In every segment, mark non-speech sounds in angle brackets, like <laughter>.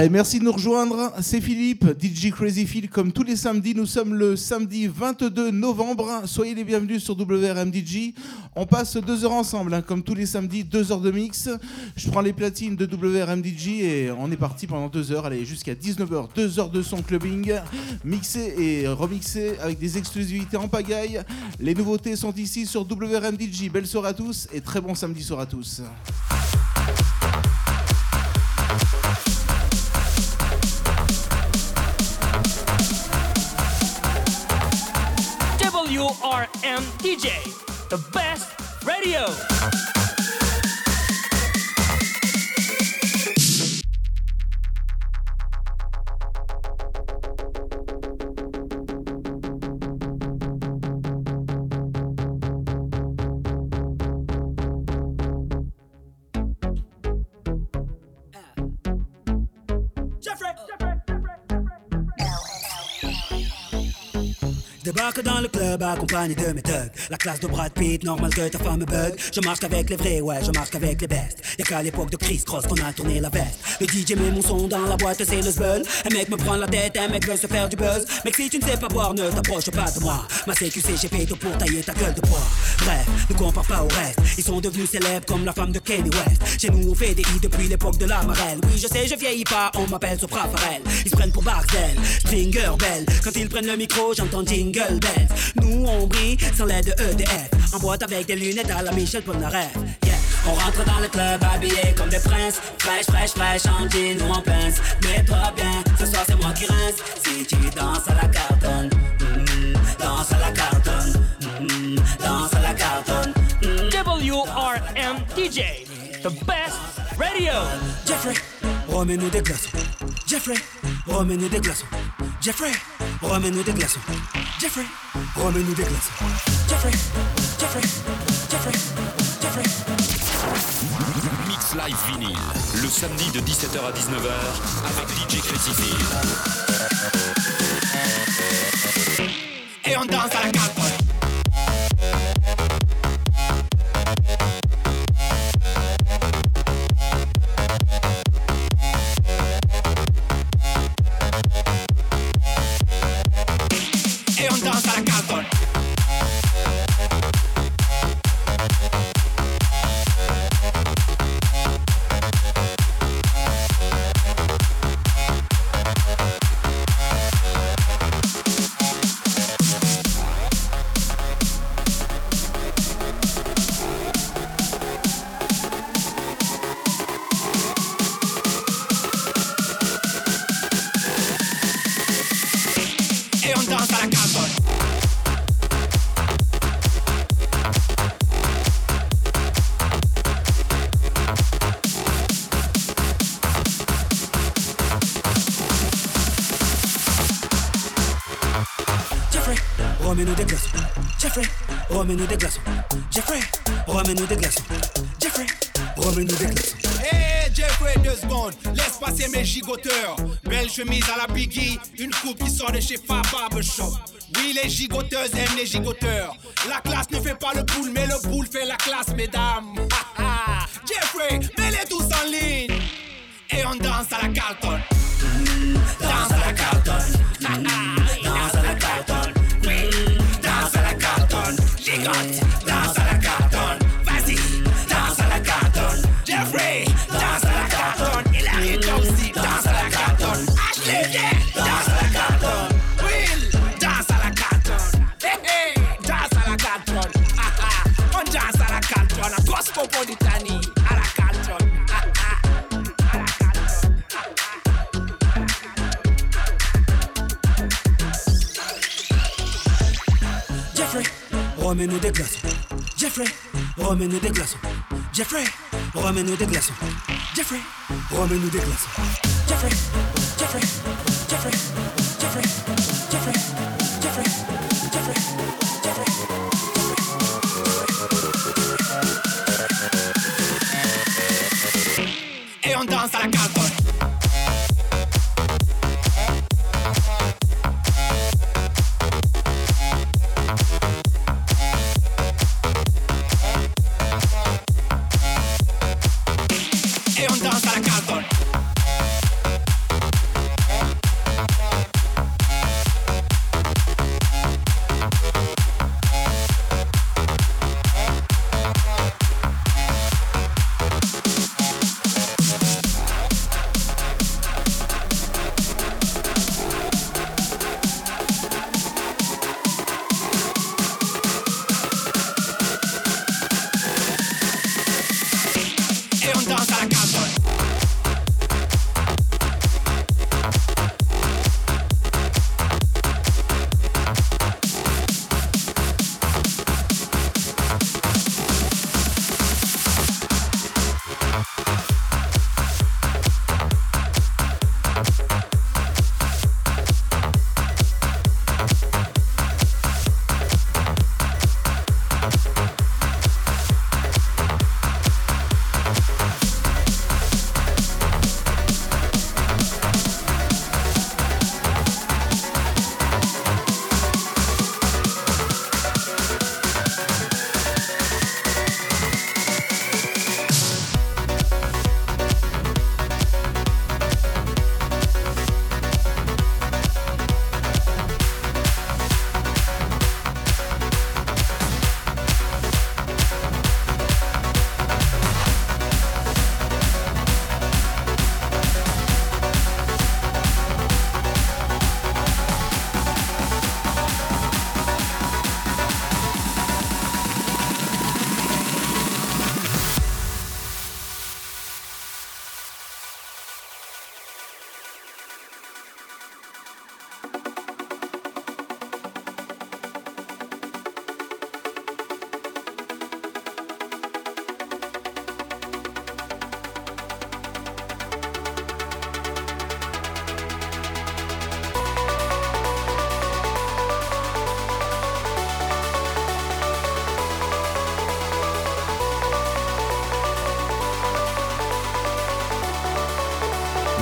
Allez, merci de nous rejoindre. C'est Philippe, DJ Crazy Phil. Comme tous les samedis, nous sommes le samedi 22 novembre. Soyez les bienvenus sur WRM DJ. On passe deux heures ensemble, hein, comme tous les samedis, deux heures de mix. Je prends les platines de WRM DJ et on est parti pendant deux heures. Allez, jusqu'à 19h, deux heures de son clubbing, mixé et remixé avec des exclusivités en pagaille. Les nouveautés sont ici sur WRM DJ. Belle soirée à tous et très bon samedi soir à tous. WRM DJ, the best radio. Débarque dans le club accompagné de mes thugs. La classe de Brad Pitt, normal que ta femme me bug. Je marche qu'avec les vrais, ouais, je marche qu'avec les bestes. Y'a qu'à l'époque de Chris Cross qu'on a tourné la veste. Le DJ met mon son dans la boîte, c'est le zbeul. Un mec me prend la tête, un mec veut se faire du buzz. Mec, si tu ne sais pas boire, ne t'approche pas de moi. Ma CQC, j'ai fait tout pour tailler ta gueule de bois. Bref, ne compare pas au reste. Ils sont devenus célèbres comme la femme de Kanye West. Chez nous, on fait des hits depuis l'époque de la marelle. Oui, je sais, je vieillis pas, on m'appelle Sopra Farel. Ils se prennent pour Barcel, Stringer Bell. Quand ils prennent le micro, j'entends Jingle Nous on brille sans l'aide de EDF. En boîte avec des lunettes à la Michel Polnareff. Yeah. On rentre dans le club habillé comme des princes. Fraîche, fraîche, fraîche, en jean ou en pince. Mets-toi bien, ce soir c'est moi qui rince. Si tu danses à la cartonne, mm, danse à la cartonne, mm, danse à la cartonne. Mm. WRM DJ, the best radio. Jeffrey, remets-nous des glaçons. Jeffrey, remets-nous des glaçons. Jeffrey, remets-nous des glaçons. Jeffrey, remets-nous des glaçons. Jeffrey, Jeffrey, Jeffrey, Jeffrey. Mix Live Vinyl, le samedi de 17h à 19h avec DJ Crazy Phil. Et on danse à la carte. Laisse passer mes gigoteurs. Belle chemise à la Biggie, une coupe qui sort de chez Fab Barbershop. Oui, les gigoteuses aiment les gigoteurs. La classe ne fait pas le boule, mais le boule fait la classe, mesdames. <laughs> Jeffrey, mets-les tous en ligne. Et on danse à la Carlton. Remets-nous des glaçons. Jeffrey, remets-nous des glaçons. Jeffrey, remets-nous des glaçons. Jeffrey, remets-nous des glaçons. Jeffrey, Jeffrey, Jeffrey, Jeffrey, Jeffrey, Jeffrey, Jeffrey, Jeffrey. Carlton. Et on danse à la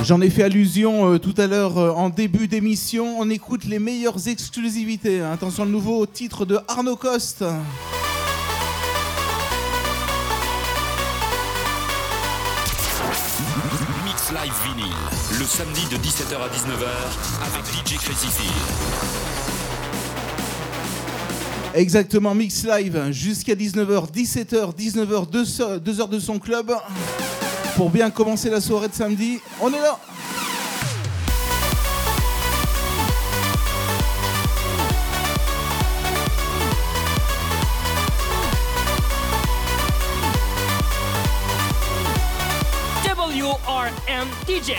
J'en ai fait allusion euh, tout à l'heure euh, en début d'émission. On écoute les meilleures exclusivités. Attention, le nouveau titre de Arnaud Coste. Mix Live Vinyl, le samedi de 17h à 19h avec DJ Crazy. Exactement, Mix Live jusqu'à 19h, 17h, 19h, 2 heures de son club. Pour bien commencer la soirée de samedi, on est là WRM DJ,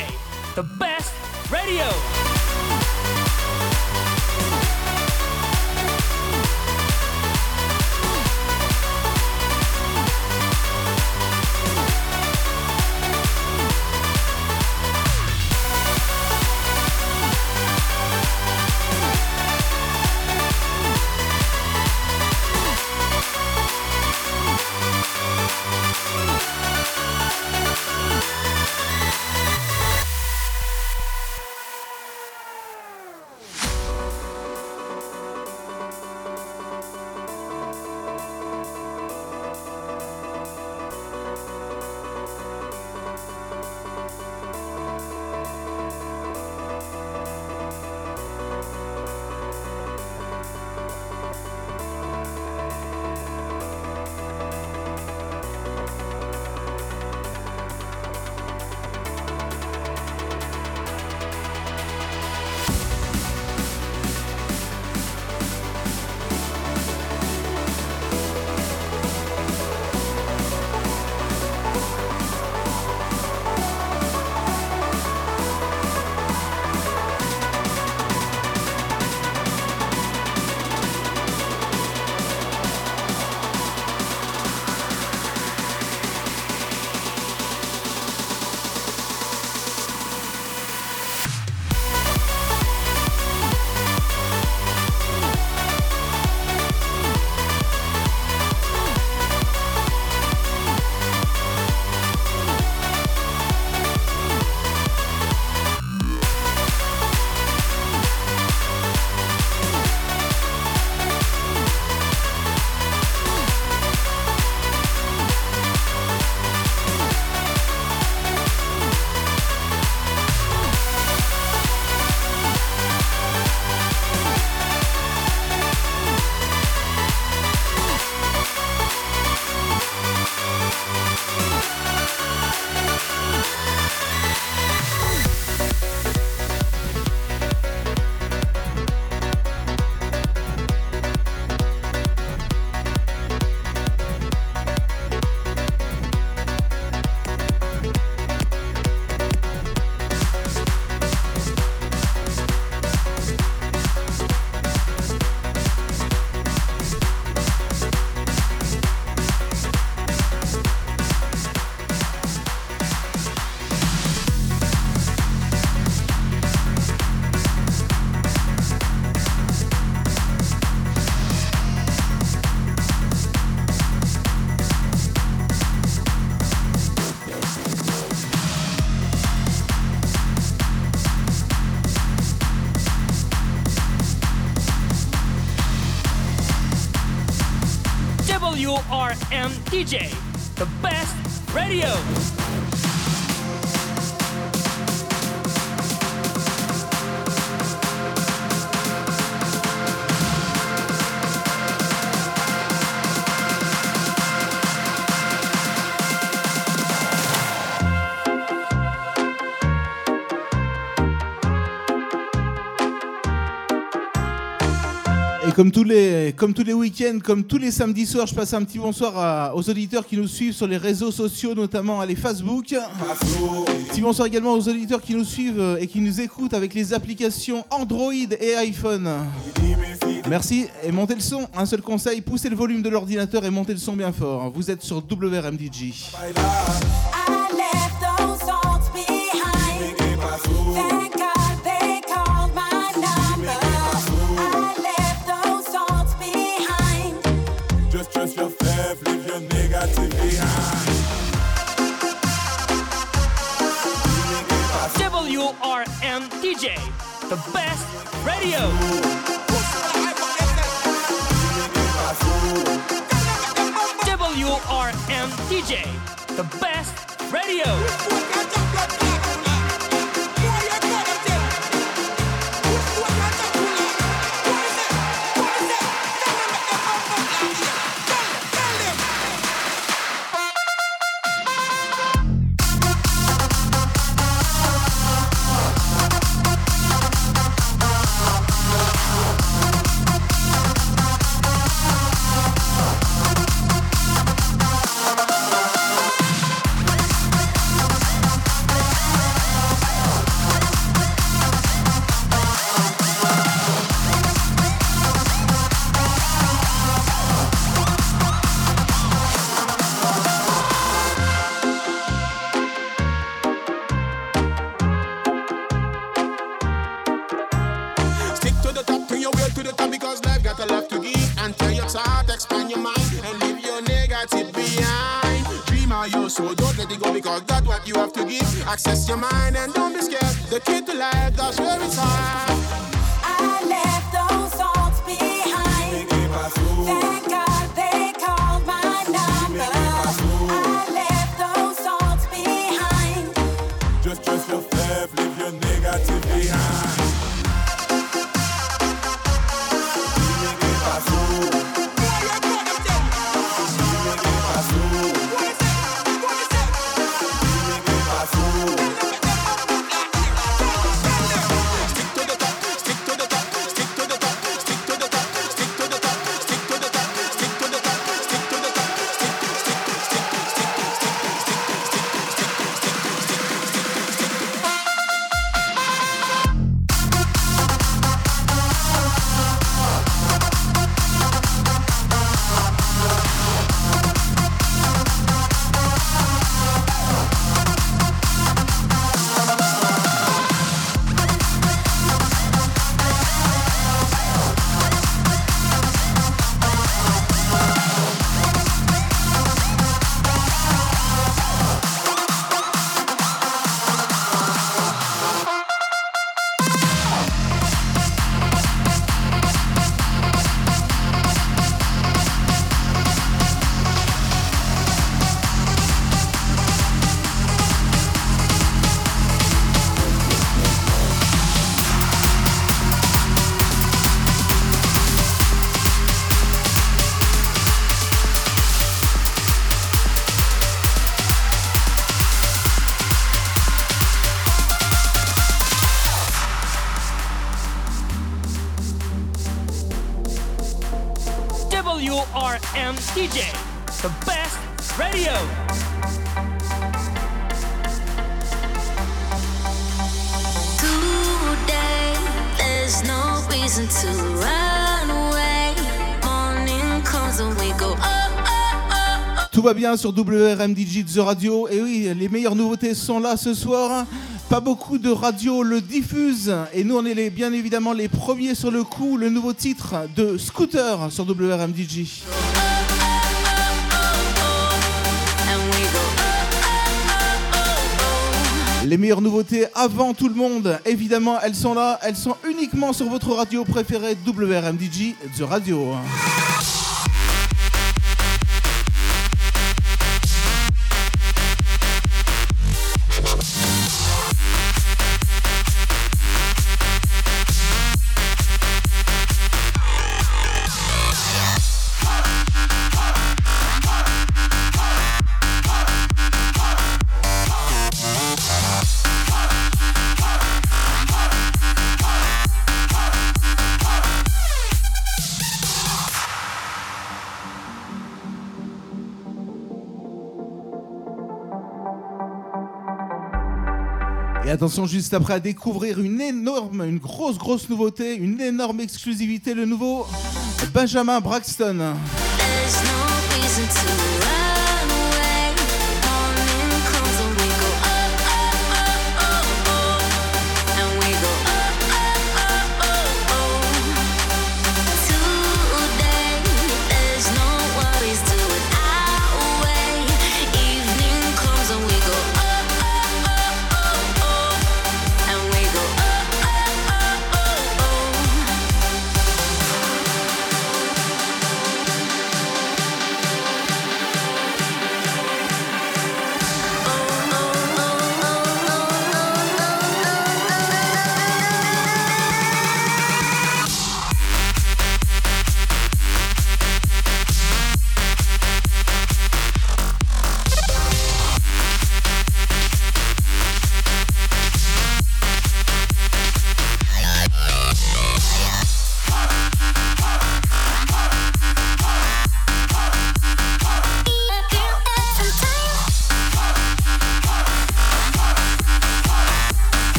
the best radio. WRM DJ, the best radio. Comme tous les, comme tous les week-ends, comme tous les samedis soirs, je passe un petit bonsoir aux auditeurs qui nous suivent sur les réseaux sociaux, notamment à les Facebook. Petit bonsoir également aux auditeurs qui nous suivent euh, et qui nous écoutent avec les applications Android et iPhone. Merci et montez le son. Un seul conseil, poussez le volume de l'ordinateur et montez le son bien fort. Vous êtes sur WRMDJ. WRMDJ, the best radio. WRMDJ, the best radio. Give. Access your mind bien sur WRMDJ The Radio. Et oui, les meilleures nouveautés sont là ce soir. Pas beaucoup de radios le diffusent. Et nous, on est les- bien évidemment les premiers sur le coup. Le nouveau titre de Scooter sur up, Les meilleures nouveautés avant tout le monde. Évidemment, elles sont là. Elles sont uniquement sur votre radio préférée WRMDJ The Radio. Et attention, juste après à découvrir une énorme, une grosse, grosse nouveauté, une énorme exclusivité, le nouveau Benjamin Braxton.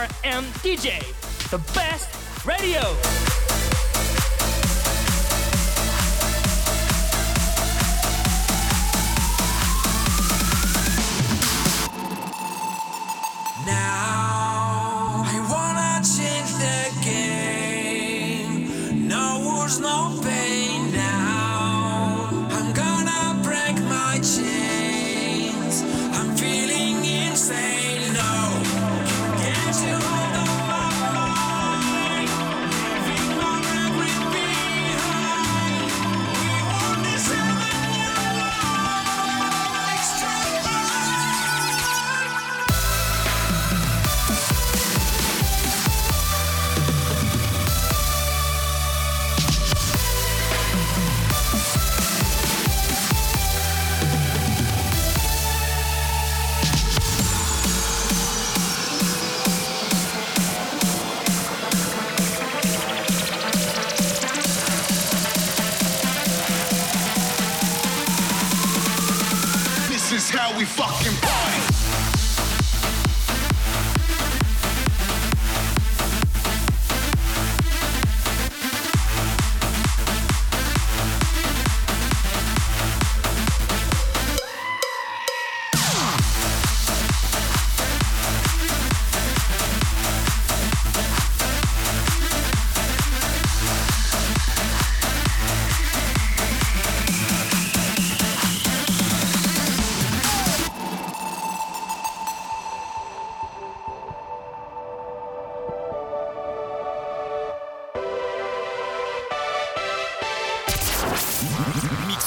RMDJ, the best radio.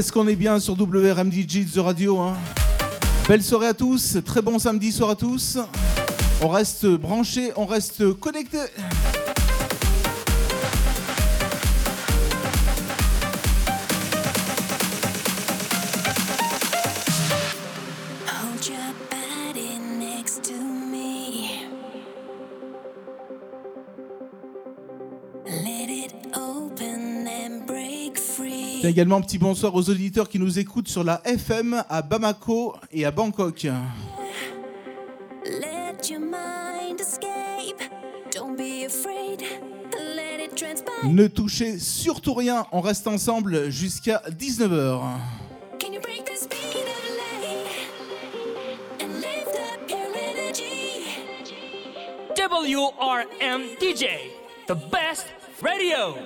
Est-ce qu'on est bien sur WRMDG The Radio. Hein Belle soirée à tous, très bon samedi soir à tous. On reste branché, on reste connecté. également un petit bonsoir aux auditeurs qui nous écoutent sur la FM à Bamako et à Bangkok. Ne touchez surtout rien, on reste ensemble jusqu'à 19h. WRM DJ, the best radio.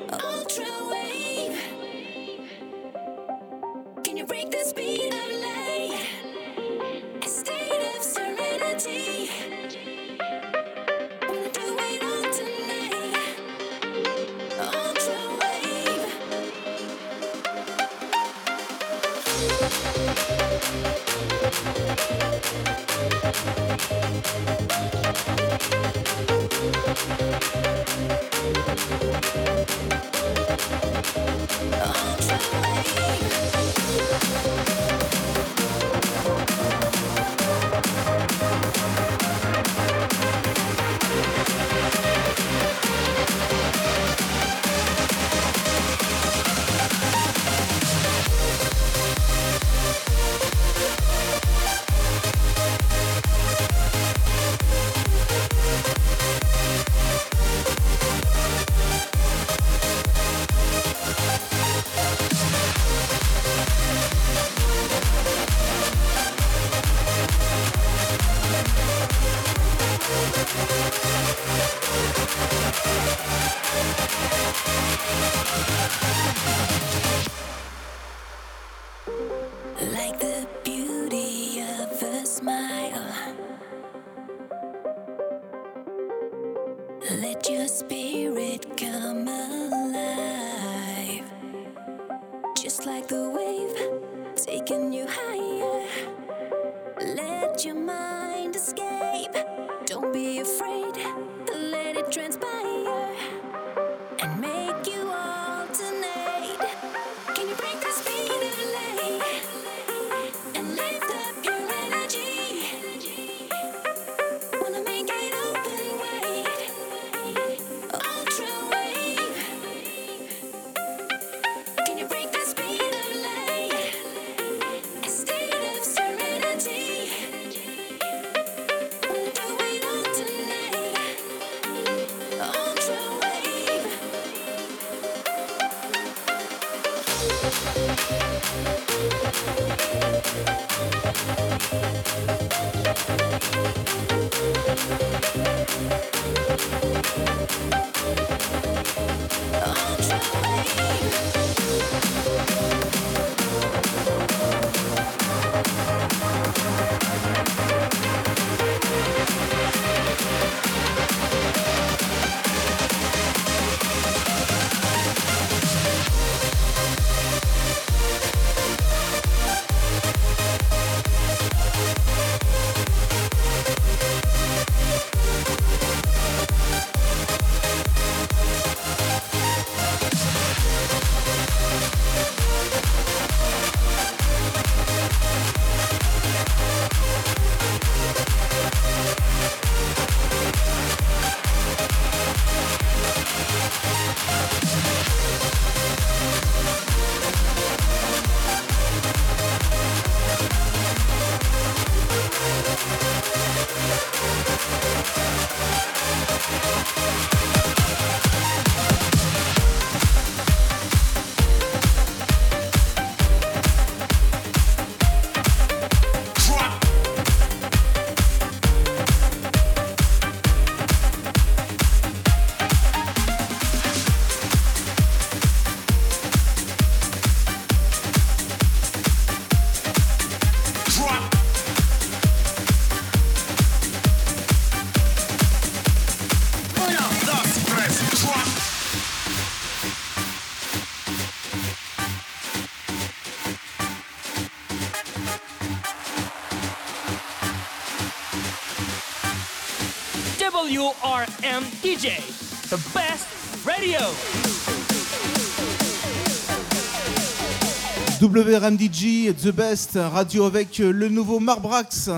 WRMDG, The Best, radio avec euh, le nouveau Marbrax.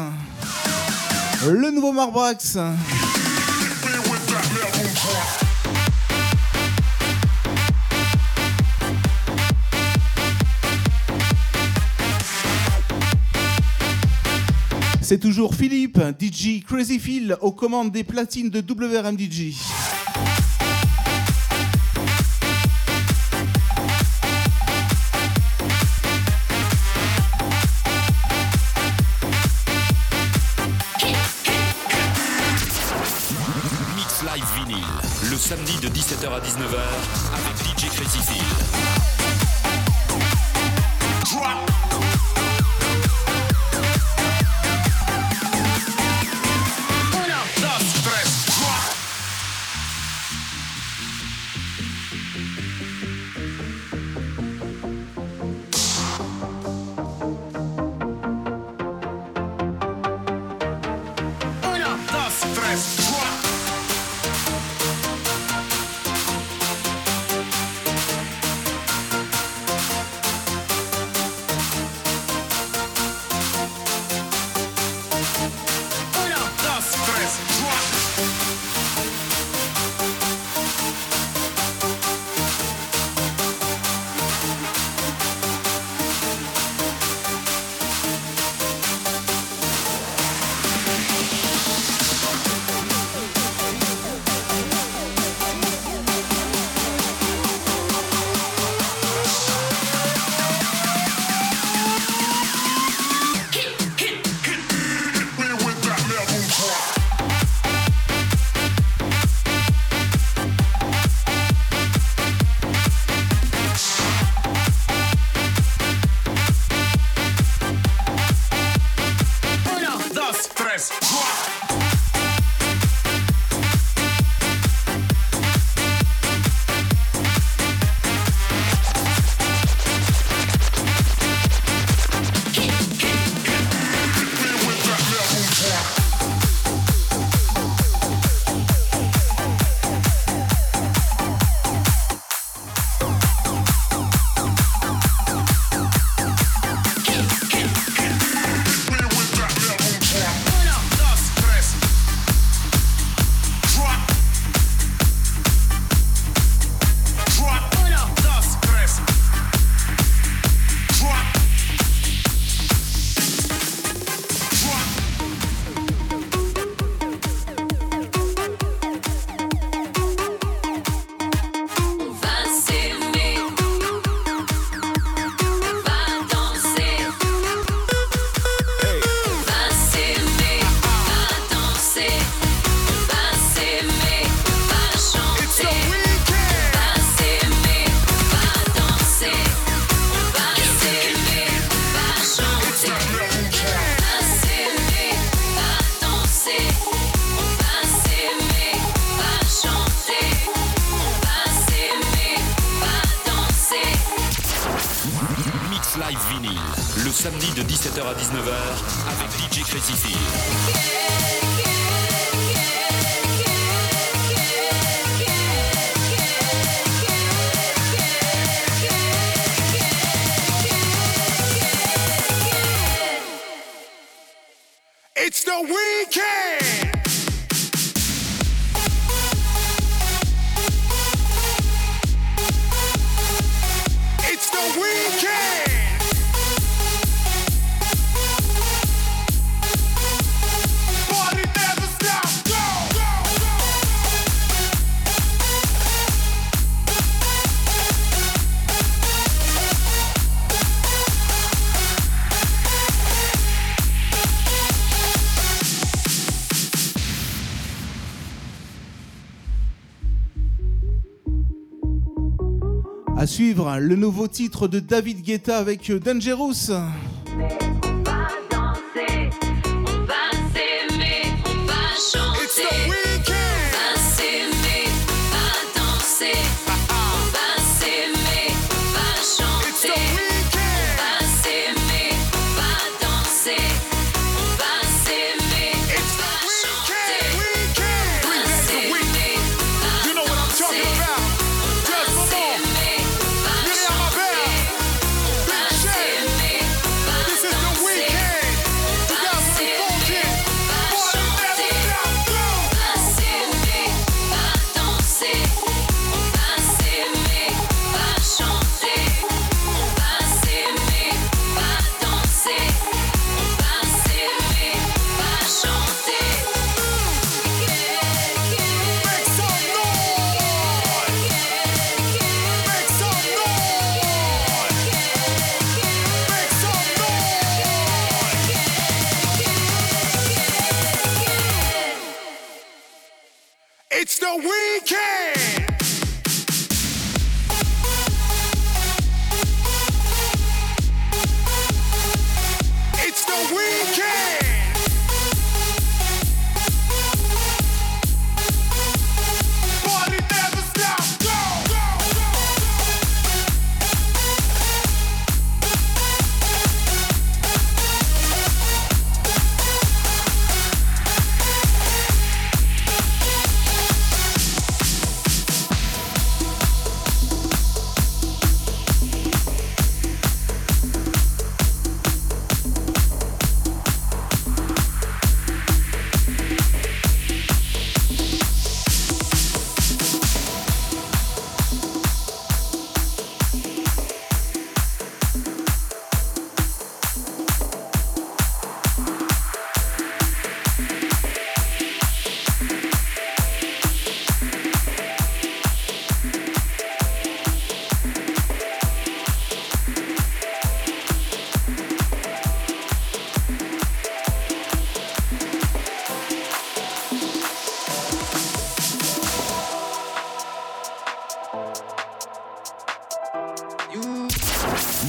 Le nouveau Marbrax. C'est toujours Philippe, DJ Crazy Phil, aux commandes des platines de WRMDG. 19h, avec DJ Crazy Hein. Le nouveau titre de David Guetta avec euh, Dangerous.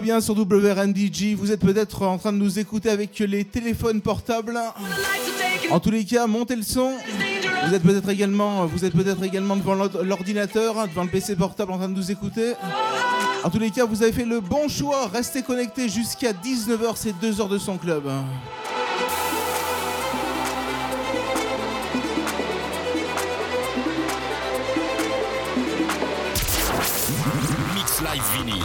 Bien sur WRNDG. Vous êtes peut-être en train de nous écouter avec les téléphones portables. En tous les cas, montez le son. Vous êtes peut-être également, vous êtes peut-être également devant l'ord- l'ordinateur, devant le PC portable en train de nous écouter. En tous les cas, vous avez fait le bon choix. Restez connectés jusqu'à 19h, c'est 2 heures de son club. Mix Live Vinyl,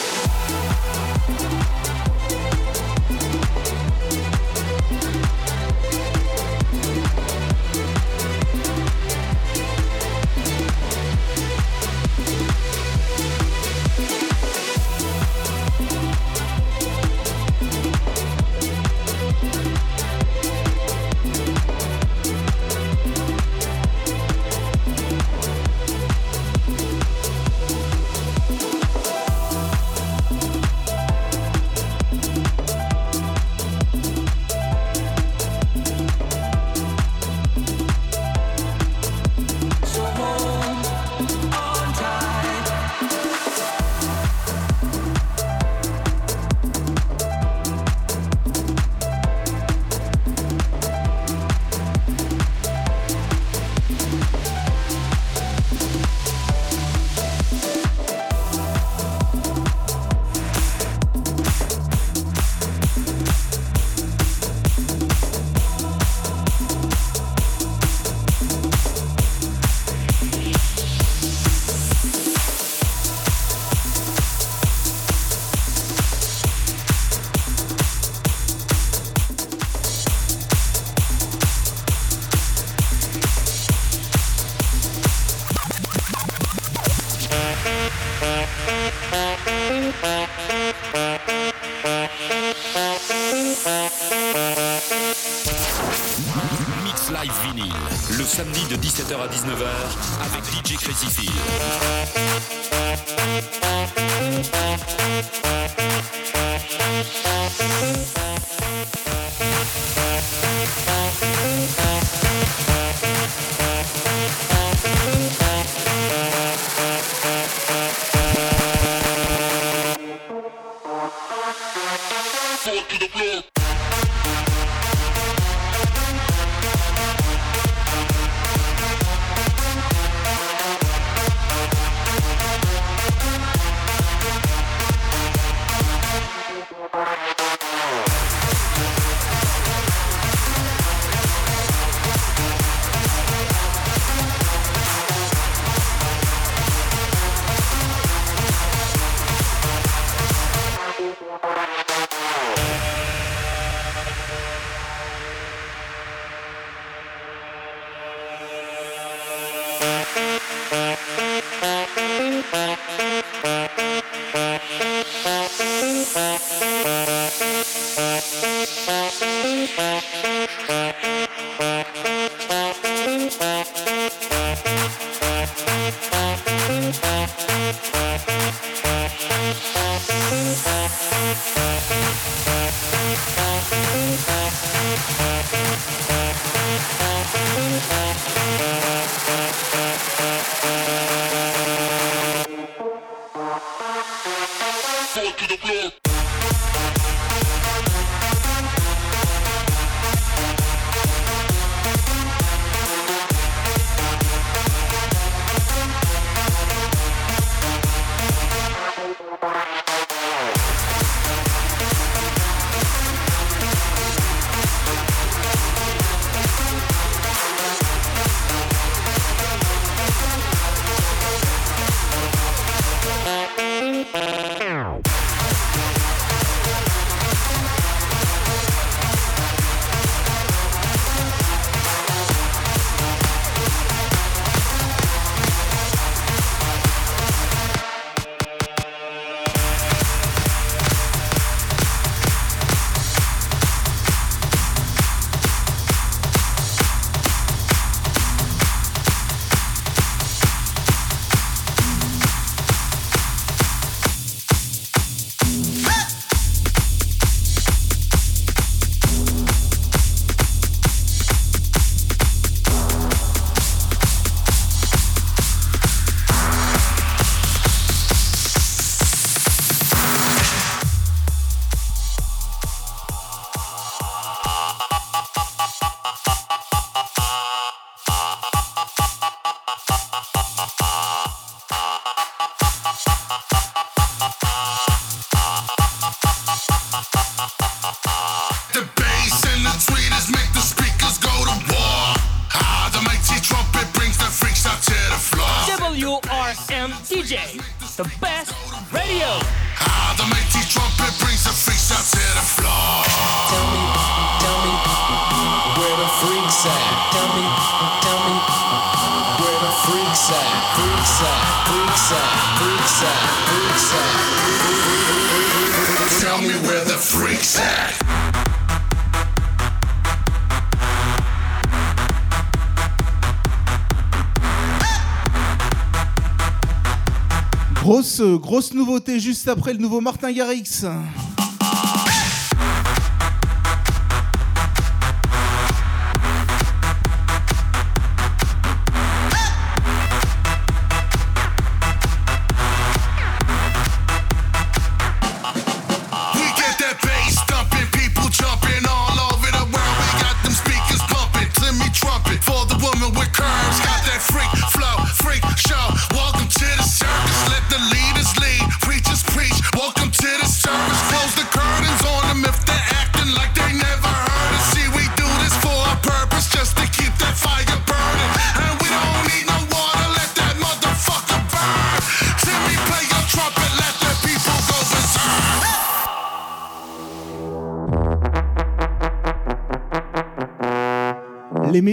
Grosse nouveauté juste après le nouveau Martin Garrix.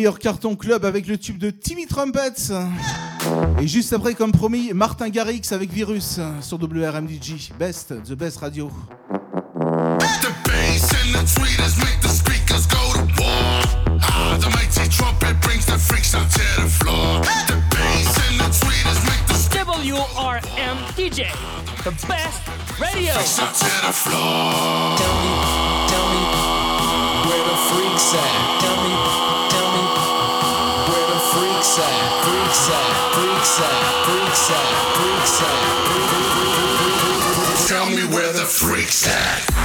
meilleur carton club avec le tube de Timmy Trumpets. Et juste après, comme promis, Martin Garrix avec Virus sur WRMDG. Best, the best radio. WRM DJ, the best radio. Freaks out to the floor. Tell me, tell me where the freaks at. Tell me. Tell me where the freaks at.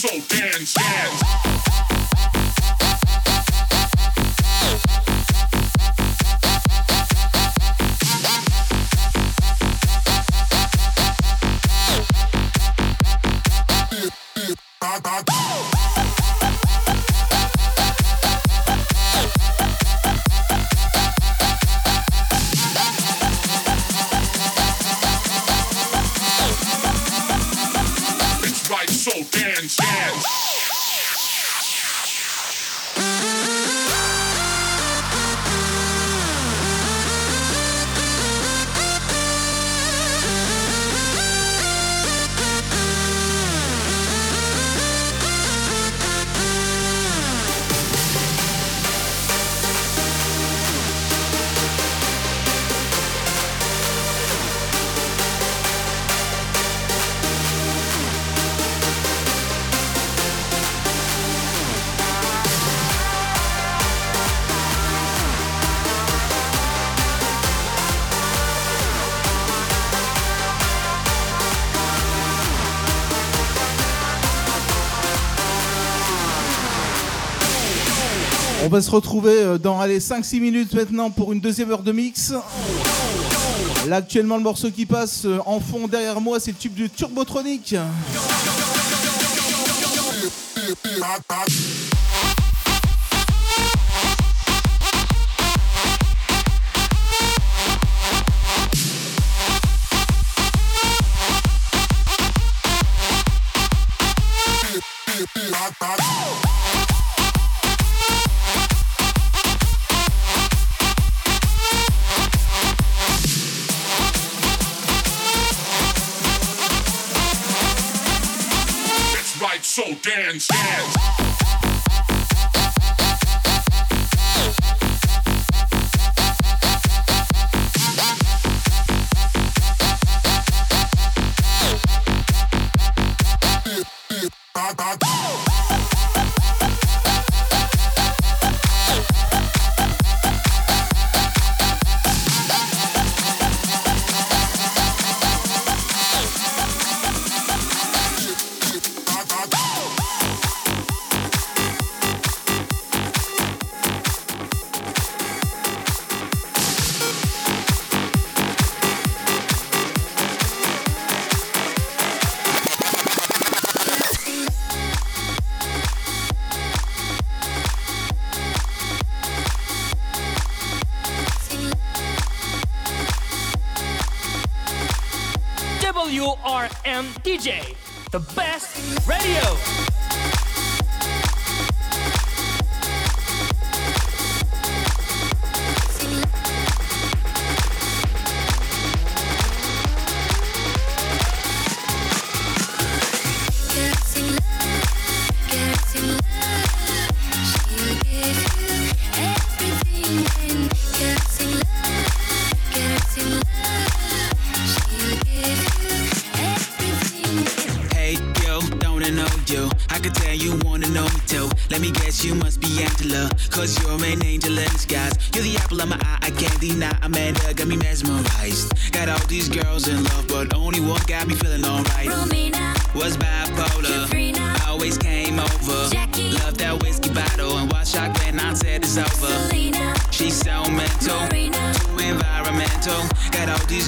so dance, dance. On va se retrouver euh, dans 5-6 minutes maintenant pour une deuxième heure de mix. Là actuellement le morceau qui passe euh, en fond derrière moi c'est le tube du Turbotronic. So dance, dance.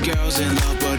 girls in love,